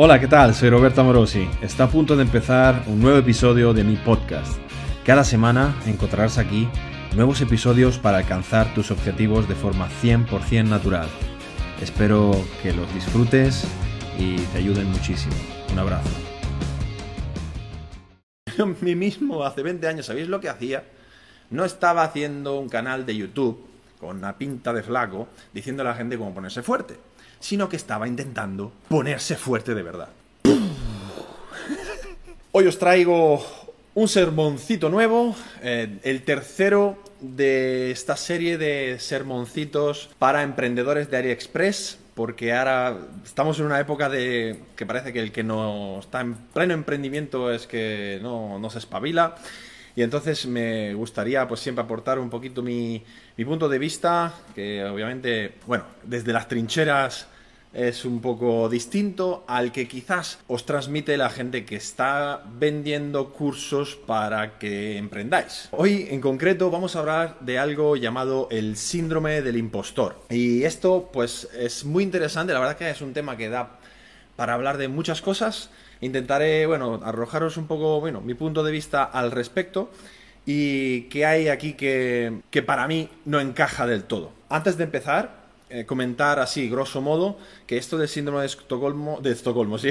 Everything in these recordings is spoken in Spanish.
Hola, ¿qué tal? Soy Roberto Amorosi. Está a punto de empezar un nuevo episodio de mi podcast. Cada semana encontrarás aquí nuevos episodios para alcanzar tus objetivos de forma 100% natural. Espero que los disfrutes y te ayuden muchísimo. Un abrazo. Yo mí mismo hace 20 años, ¿sabéis lo que hacía? No estaba haciendo un canal de YouTube con una pinta de flaco diciendo a la gente cómo ponerse fuerte sino que estaba intentando ponerse fuerte de verdad. Hoy os traigo un sermoncito nuevo, eh, el tercero de esta serie de sermoncitos para emprendedores de AliExpress, porque ahora estamos en una época de que parece que el que no está en pleno emprendimiento es que no, no se espabila. Y entonces me gustaría pues siempre aportar un poquito mi, mi punto de vista, que obviamente, bueno, desde las trincheras es un poco distinto al que quizás os transmite la gente que está vendiendo cursos para que emprendáis. Hoy en concreto vamos a hablar de algo llamado el síndrome del impostor. Y esto pues es muy interesante, la verdad que es un tema que da para hablar de muchas cosas. Intentaré, bueno, arrojaros un poco, bueno, mi punto de vista al respecto y qué hay aquí que, que para mí no encaja del todo. Antes de empezar, eh, comentar así, grosso modo, que esto del síndrome de Estocolmo, de Estocolmo, sí.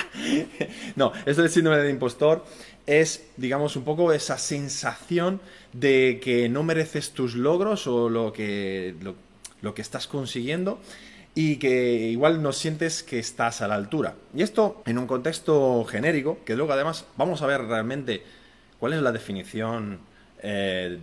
no, esto del síndrome del impostor es, digamos, un poco esa sensación de que no mereces tus logros o lo que, lo, que estás consiguiendo y que igual no sientes que estás a la altura. Y esto en un contexto genérico, que luego además vamos a ver realmente cuál es la definición eh,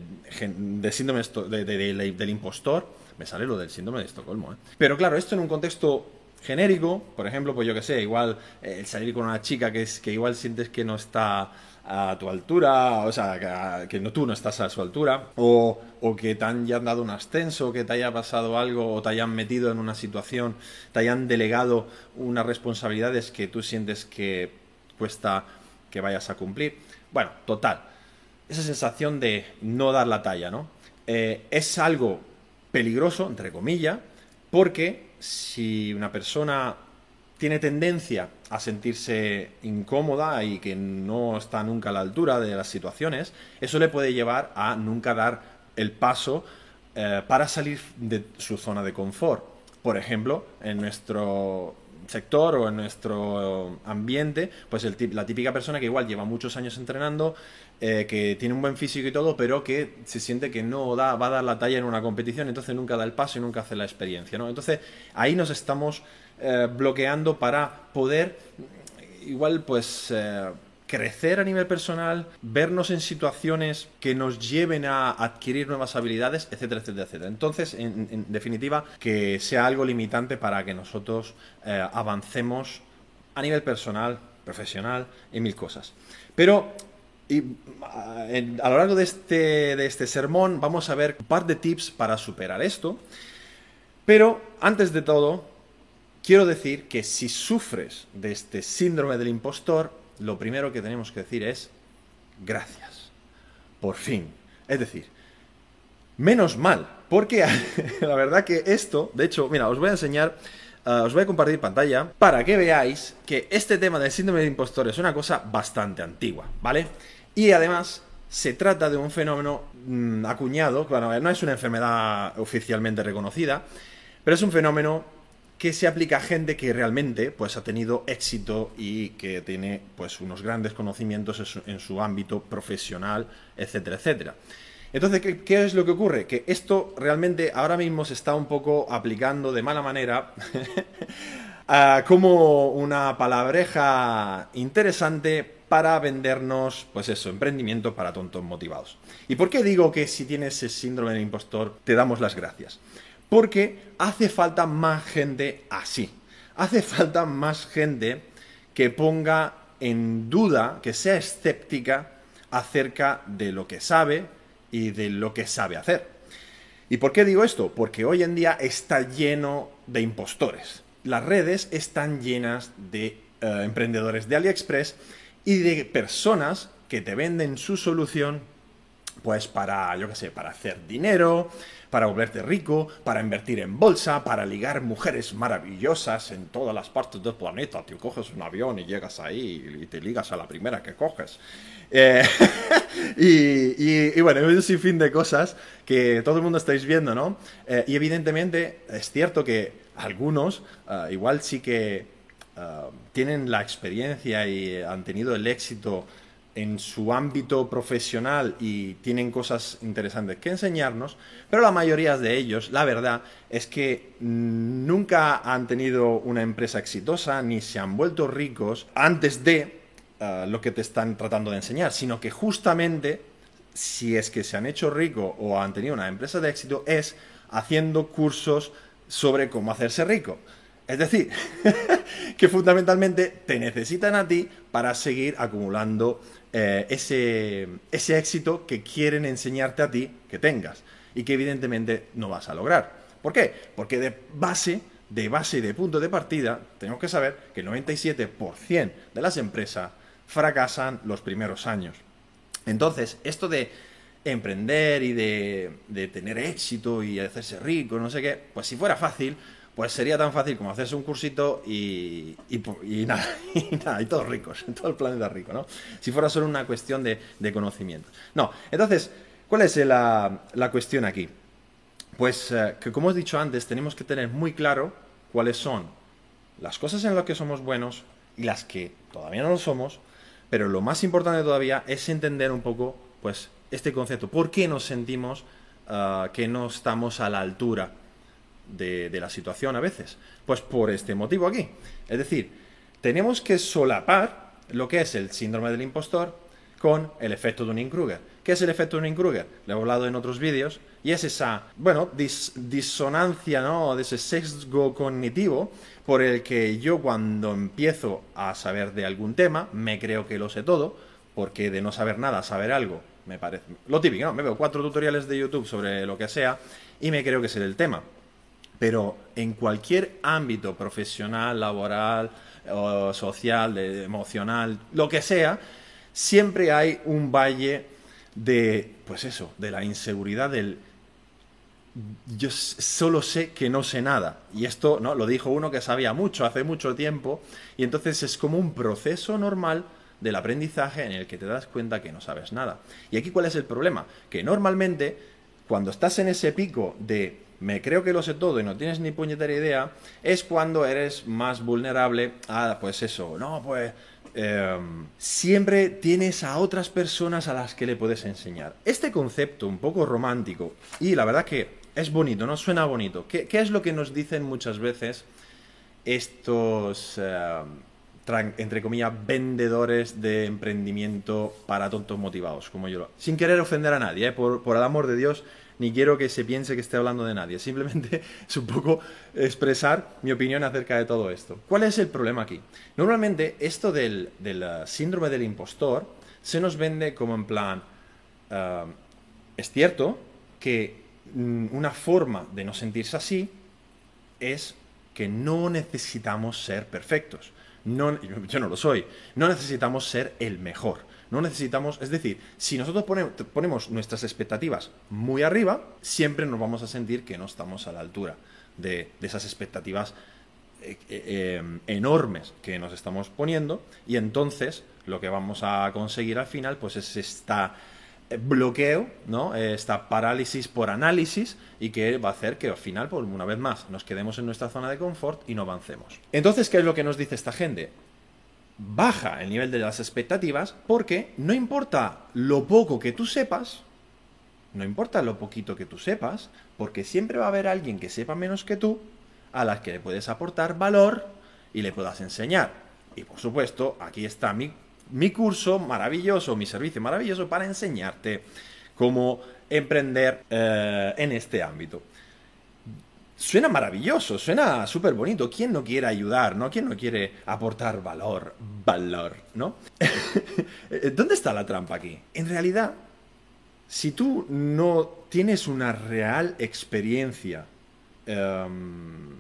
de síndrome del impostor me sale lo del síndrome de Estocolmo. ¿eh? Pero claro, esto en un contexto genérico, por ejemplo, pues yo que sé, igual el salir con una chica que, es, que igual sientes que no está a tu altura, o sea, que, no, tú no estás a su altura, o, o que te han ya dado un ascenso, que te haya pasado algo, o te hayan metido en una situación, te hayan delegado unas responsabilidades que tú sientes que cuesta que vayas a cumplir. Bueno, total, esa sensación de no dar la talla, ¿no? Eh, es algo peligroso, entre comillas, porque si una persona tiene tendencia a sentirse incómoda y que no está nunca a la altura de las situaciones, eso le puede llevar a nunca dar el paso eh, para salir de su zona de confort. Por ejemplo, en nuestro sector o en nuestro ambiente, pues la típica persona que igual lleva muchos años entrenando, eh, que tiene un buen físico y todo, pero que se siente que no da, va a dar la talla en una competición, entonces nunca da el paso y nunca hace la experiencia, ¿no? Entonces ahí nos estamos eh, bloqueando para poder igual pues eh, crecer a nivel personal, vernos en situaciones que nos lleven a adquirir nuevas habilidades, etcétera, etcétera, etcétera. Entonces, en, definitiva, que sea algo limitante para que nosotros avancemos a nivel personal, profesional, en mil cosas. Pero y a lo largo de este, de este sermón vamos a ver un par de tips para superar esto. Pero antes de todo, quiero decir que si sufres de este síndrome del impostor, lo primero que tenemos que decir es gracias. Por fin. Es decir, menos mal. Porque la verdad que esto, de hecho, mira, os voy a enseñar uh, os voy a compartir pantalla para que veáis que este tema del síndrome de impostor es una cosa bastante antigua, ¿vale? Y además se trata de un fenómeno mm, acuñado, bueno, no es una enfermedad oficialmente reconocida, pero es un fenómeno que se aplica a gente que realmente pues, ha tenido éxito y que tiene pues, unos grandes conocimientos en su, ámbito profesional, etcétera, etcétera. Entonces, ¿qué, ¿qué, es lo que ocurre? Que esto realmente ahora mismo se está un poco aplicando de mala manera como una palabreja interesante para vendernos, pues eso, emprendimiento para tontos motivados. ¿Y por qué digo que si tienes ese síndrome del impostor, te damos las gracias? Porque hace falta más gente así. Hace falta más gente que ponga en duda, que sea escéptica acerca de lo que sabe y de lo que sabe hacer. ¿Y por qué digo esto? Porque hoy en día está lleno de impostores. Las redes están llenas de eh, emprendedores de AliExpress y de personas que te venden su solución pues para, yo qué sé, para hacer dinero, para volverte rico, para invertir en bolsa, para ligar mujeres maravillosas en todas las partes del planeta. Te coges un avión y llegas ahí y te ligas a la primera que coges. Eh, y, bueno, es un sinfín de cosas que todo el mundo estáis viendo, ¿no? Eh, y evidentemente es cierto que algunos eh, igual sí que tienen la experiencia y han tenido el éxito en su ámbito profesional y tienen cosas interesantes que enseñarnos, pero la mayoría de ellos, la verdad, es que nunca han tenido una empresa exitosa ni se han vuelto ricos antes de eh, lo que te están tratando de enseñar, sino que justamente si es que se han hecho ricos o han tenido una empresa de éxito es haciendo cursos sobre cómo hacerse rico. Es decir, que fundamentalmente te necesitan a ti para seguir acumulando eh, ese, ese éxito que quieren enseñarte a ti que tengas y que evidentemente no vas a lograr. ¿Por qué? Porque de base, de base y de punto de partida, tenemos que saber que el 97% de las empresas fracasan los primeros años. Entonces, esto de emprender y de, de tener éxito y hacerse rico, no sé qué, pues si fuera fácil, pues sería tan fácil como hacerse un cursito y, y, nada, y nada, y todos ricos, todo el planeta rico, ¿no? Si fuera solo una cuestión de, conocimiento. No, entonces, ¿cuál es la, cuestión aquí? Pues eh, que como os he dicho antes, tenemos que tener muy claro cuáles son las cosas en las que somos buenos y las que todavía no lo somos, pero lo más importante todavía es entender un poco, pues, este concepto. ¿Por qué nos sentimos ah, que no estamos a la altura? De, la situación a veces? Pues por este motivo aquí. Es decir, tenemos que solapar lo que es el síndrome del impostor con el efecto Dunning-Kruger. ¿Qué es el efecto Dunning-Kruger? Lo he hablado en otros vídeos y es esa, bueno, disonancia, ¿no? De ese sesgo cognitivo por el que yo cuando empiezo a saber de algún tema me creo que lo sé todo, porque de no saber nada, saber algo, me parece lo típico, ¿no? Me veo cuatro tutoriales de YouTube sobre lo que sea y me creo que sé el tema. Pero en cualquier ámbito profesional, laboral, o social, emocional, lo que sea, siempre hay un valle de, pues eso, de la inseguridad del yo solo sé que no sé nada. Y esto no lo dijo uno que sabía mucho hace mucho tiempo. Y entonces es como un proceso normal del aprendizaje en el que te das cuenta que no sabes nada. Y aquí cuál es el problema? Que normalmente cuando estás en ese pico de me creo que lo sé todo y no tienes ni puñetera idea, es cuando eres más vulnerable a, pues eso, no, pues em, siempre tienes a otras personas a las que le puedes enseñar. Este concepto un poco romántico, y la verdad que es bonito, ¿no? Suena bonito. ¿Qué, es lo que nos dicen muchas veces estos, em, entre comillas, vendedores de emprendimiento para tontos motivados, como yo? Sin querer ofender a nadie, ¿eh? por, por el amor de Dios, ni quiero que se piense que esté hablando de nadie. Simplemente es un poco expresar mi opinión acerca de todo esto. ¿Cuál es el problema aquí? Normalmente esto del, uh, síndrome del impostor se nos vende como en plan, uh, es cierto que mm, una forma de no sentirse así es que no necesitamos ser perfectos. No, yo no lo soy. No necesitamos ser el mejor. No necesitamos, es decir, si nosotros ponemos nuestras expectativas muy arriba, siempre nos vamos a sentir que no estamos a la altura de, esas expectativas eh, eh, em, enormes que nos estamos poniendo y entonces lo que vamos a conseguir al final pues es esta eh, bloqueo, ¿no? esta parálisis por análisis y que va a hacer que al final, por una vez más, nos quedemos en nuestra zona de confort y no avancemos. Entonces, ¿qué es lo que nos dice esta gente? Baja el nivel de las expectativas porque no importa lo poco que tú sepas, no importa lo poquito que tú sepas, porque siempre va a haber alguien que sepa menos que tú, a la que le puedes aportar valor y le puedas enseñar. Y por supuesto, aquí está mi, mi curso maravilloso, mi servicio maravilloso para enseñarte cómo emprender eh, en este ámbito. Suena maravilloso, suena súper bonito. ¿Quién no quiere ayudar, no? ¿Quién no quiere aportar valor? Valor, ¿no? ¿Dónde está la trampa aquí? En realidad, si tú no tienes una real experiencia em,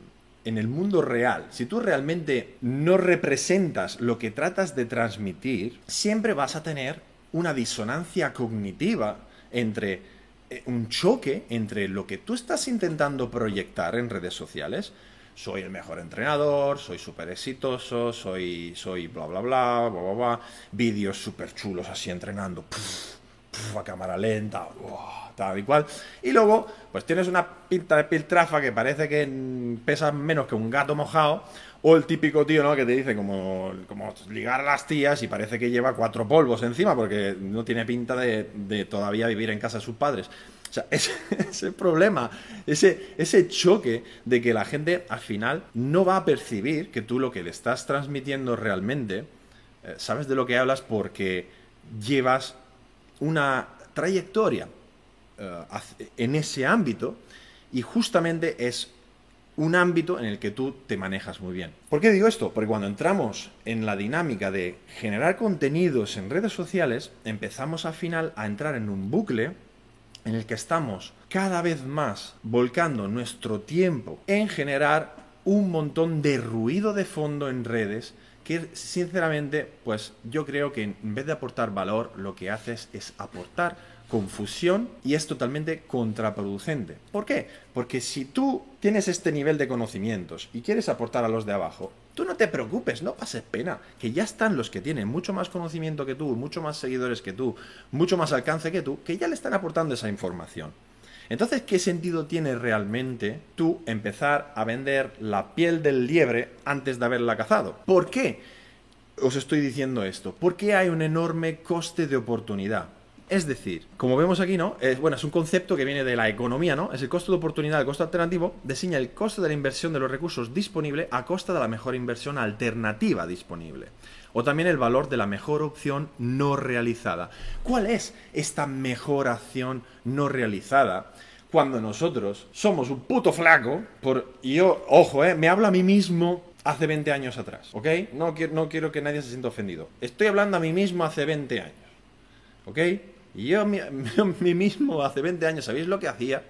en el mundo real, si tú realmente no representas lo que tratas de transmitir, siempre vas a tener una disonancia cognitiva entre un choque entre lo que tú estás intentando proyectar en redes sociales. Soy el mejor entrenador, soy súper exitoso, soy, soy bla bla bla, bla bla bla, vídeos súper chulos así entrenando, a cámara lenta, tal y cual. Y luego, pues tienes una pinta de piltrafa que parece que pesa menos que un gato mojado, o el típico tío, ¿no? Que te dice como, como ligar a las tías y parece que lleva cuatro polvos encima porque no tiene pinta de, todavía vivir en casa de sus padres. O sea, ese, ese problema, ese, ese choque de que la gente al final no va a percibir que tú lo que le estás transmitiendo realmente, eh, sabes de lo que hablas porque llevas una trayectoria eh, en ese ámbito y justamente es un ámbito en el que tú te manejas muy bien. ¿Por qué digo esto? Porque cuando entramos en la dinámica de generar contenidos en redes sociales, empezamos al final a entrar en un bucle en el que estamos cada vez más volcando nuestro tiempo en generar un montón de ruido de fondo en redes que sinceramente pues yo creo que en vez de aportar valor lo que haces es aportar confusión y es totalmente contraproducente. ¿Por qué? Porque si tú tienes este nivel de conocimientos y quieres aportar a los de abajo, tú no te preocupes, no pases pena, que ya están los que tienen mucho más conocimiento que tú, mucho más seguidores que tú, mucho más alcance que tú, que ya le están aportando esa información. Entonces, ¿qué sentido tiene realmente tú empezar a vender la piel del liebre antes de haberla cazado? ¿Por qué os estoy diciendo esto? Porque hay un enorme coste de oportunidad. Es decir, como vemos aquí, ¿no? Es, bueno, es un concepto que viene de la economía, ¿no? Es el costo de oportunidad, el costo alternativo, designa el costo de la inversión de los recursos disponible a costa de la mejor inversión alternativa disponible. O también el valor de la mejor opción no realizada. ¿Cuál es esta mejor acción no realizada? Cuando nosotros somos un puto flaco, por, yo, ojo, eh, me hablo a mí mismo hace 20 años atrás, ¿ok? No no quiero que nadie se sienta ofendido. Estoy hablando a mí mismo hace 20 años, ¿ok? Y yo, mí mismo, hace 20 años, ¿sabéis lo que hacía?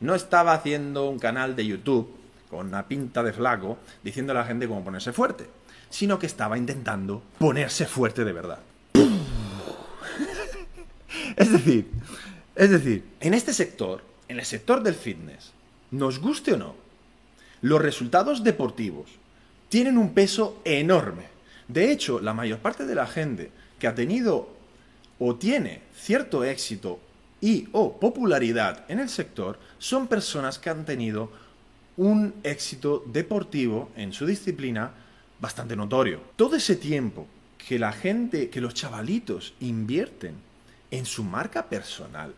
No estaba haciendo un canal de YouTube con una pinta de flaco diciendo a la gente cómo ponerse fuerte, sino que estaba intentando ponerse fuerte de verdad. es decir, es decir, en este sector, en el sector del fitness, nos guste o no, los resultados deportivos tienen un peso enorme. De hecho, la mayor parte de la gente que ha tenido o tiene cierto éxito y o popularidad en el sector son personas que han tenido un éxito deportivo en su disciplina bastante notorio. Todo ese tiempo que la gente, que los chavalitos invierten en su marca personal.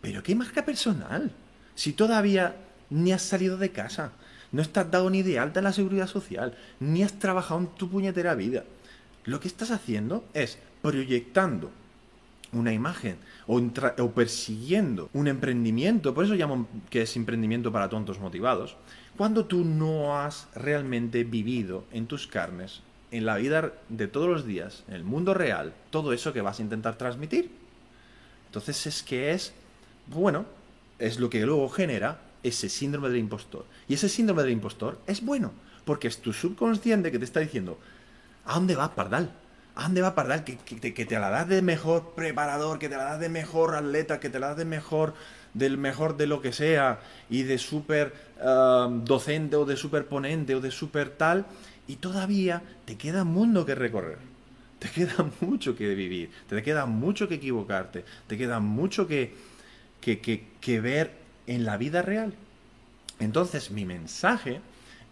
¿Pero qué marca personal? Si todavía ni has salido de casa, no estás dado ni de alta en la seguridad social, ni has trabajado en tu puñetera vida. Lo que estás haciendo es proyectando una imagen o, persiguiendo un emprendimiento, por eso llamo que es emprendimiento para tontos motivados, cuando tú no has realmente vivido en tus carnes, en la vida de todos los días, en el mundo real, todo eso que vas a intentar transmitir. Entonces es que es, bueno, es lo que luego genera ese síndrome del impostor. Y ese síndrome del impostor es bueno, porque es tu subconsciente que te está diciendo, ¿a dónde vas, Pardal? ¿A dónde va Pardal? Que, que, te la das de mejor preparador, que te la das de mejor atleta, que te la das de mejor, del mejor de lo que sea, y de súper um, docente o de súper ponente o de súper tal, y todavía te queda mundo que recorrer. Te queda mucho que vivir, te queda mucho que equivocarte, te queda mucho que, que ver en la vida real. Entonces mi mensaje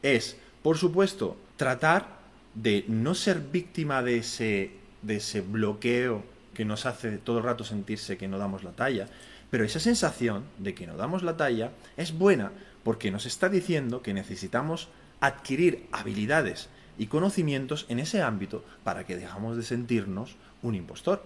es, por supuesto, tratar de no ser víctima de ese, de ese bloqueo que nos hace todo el rato sentirse que no damos la talla, pero esa sensación de que no damos la talla es buena porque nos está diciendo que necesitamos adquirir habilidades y conocimientos en ese ámbito para que dejamos de sentirnos un impostor.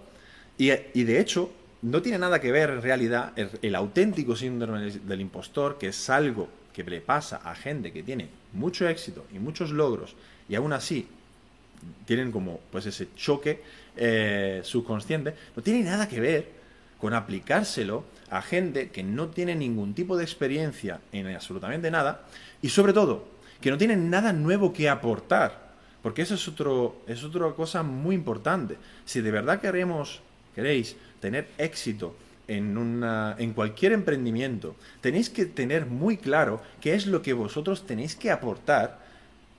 Y, de hecho, no tiene nada que ver en realidad el, el auténtico síndrome del impostor, que es algo que le pasa a gente que tiene mucho éxito y muchos logros y aún así tienen como pues ese choque eh, subconsciente, no tiene nada que ver con aplicárselo a gente que no tiene ningún tipo de experiencia en absolutamente nada y sobre todo que no tienen nada nuevo que aportar. Porque eso es, otro, es otra cosa muy importante. Si de verdad queremos, queréis tener éxito en, una, en cualquier emprendimiento, tenéis que tener muy claro qué es lo que vosotros tenéis que aportar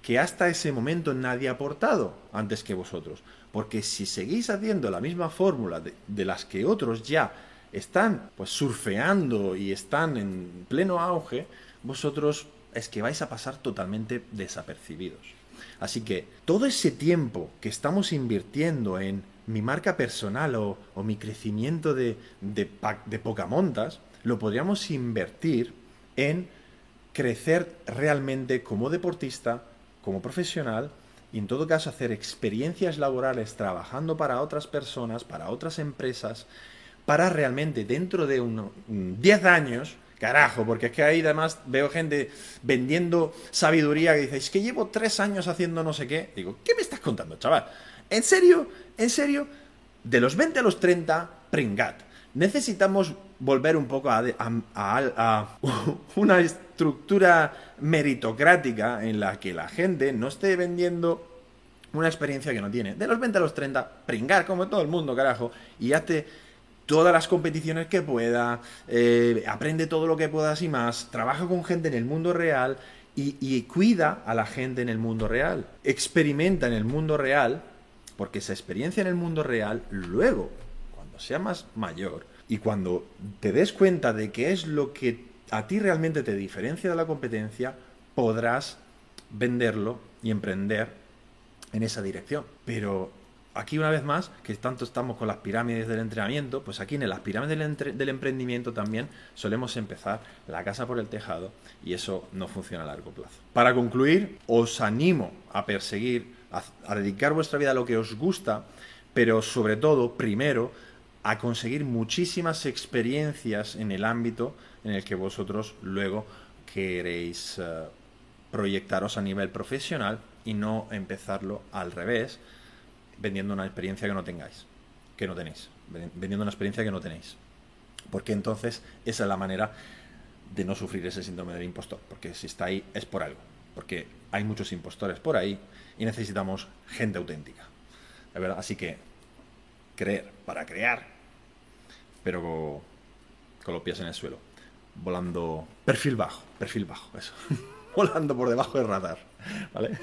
que hasta ese momento nadie ha aportado antes que vosotros. Porque si seguís haciendo la misma fórmula de, las que otros ya están pues surfeando y están en pleno auge, vosotros es que vais a pasar totalmente desapercibidos. Así que todo ese tiempo que estamos invirtiendo en mi marca personal o, mi crecimiento de, de, de Pocamontas, lo podríamos invertir en crecer realmente como deportista, como profesional y en todo caso hacer experiencias laborales trabajando para otras personas, para otras empresas, para realmente dentro de unos 10 años, carajo, porque es que ahí además veo gente vendiendo sabiduría que dice, es que llevo 3 años haciendo no sé qué. Digo, ¿qué me estás contando, chaval? ¿En serio? ¿En serio? De los 20 a los 30, pringat. Necesitamos volver un poco a, a, una estructura meritocrática en la que la gente no esté vendiendo una experiencia que no tiene. De los 20 a los 30, pringar como todo el mundo, carajo, y hazte todas las competiciones que pueda, eh, aprende todo lo que puedas y más, trabaja con gente en el mundo real y, y cuida a la gente en el mundo real. Experimenta en el mundo real, porque esa experiencia en el mundo real, luego, cuando sea más mayor, y cuando te des cuenta de qué es lo que a ti realmente te diferencia de la competencia, podrás venderlo y emprender en esa dirección. Pero aquí una vez más, que tanto estamos con las pirámides del entrenamiento, pues aquí en las pirámides del, emprendimiento también solemos empezar la casa por el tejado y eso no funciona a largo plazo. Para concluir, os animo a perseguir, a dedicar vuestra vida a lo que os gusta, pero sobre todo, primero, a conseguir muchísimas experiencias en el ámbito en el que vosotros luego queréis eh, proyectaros a nivel profesional y no empezarlo al revés, vendiendo una experiencia que no tengáis, que no tenéis, vendiendo una experiencia que no tenéis. Porque entonces esa es la manera de no sufrir ese síndrome del impostor, porque si está ahí es por algo, porque hay muchos impostores por ahí y necesitamos gente auténtica. Así que creer para crear, pero con, los pies en el suelo, volando perfil bajo, perfil bajo, eso, volando por debajo del radar, ¿vale?